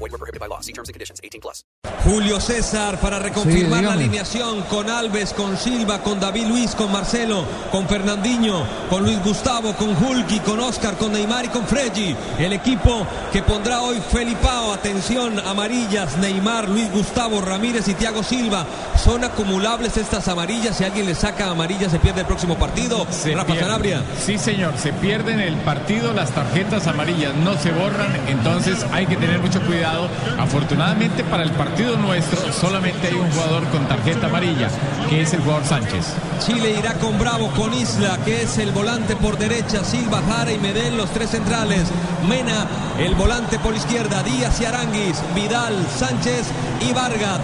Void were prohibited by law. See terms and conditions. 18 plus. Julio César para reconfirmar Sí, la alineación con Alves, con Silva, con David Luis, con Marcelo, con Fernandinho, con Luis Gustavo, con Hulki, con Oscar, con Neymar y con Freggi. El equipo que pondrá hoy Felipao. Atención, amarillas, Neymar, Luis Gustavo, Ramírez y Thiago Silva. Son acumulables estas amarillas. Si alguien le saca amarillas, se pierde el próximo partido. Se Rafa. Sanabria. Sí, señor, se pierden el partido, las tarjetas amarillas no se borran, entonces hay que tener mucho cuidado. Afortunadamente para el partido nuestro solamente hay un jugador con tarjeta amarilla, que es el jugador Sánchez. Chile irá con Bravo, con Isla, que es el volante por derecha, Silva, Jara y Medel, los tres centrales. Mena, el volante por izquierda, Díaz y Aranguis, Vidal, Sánchez y Vargas.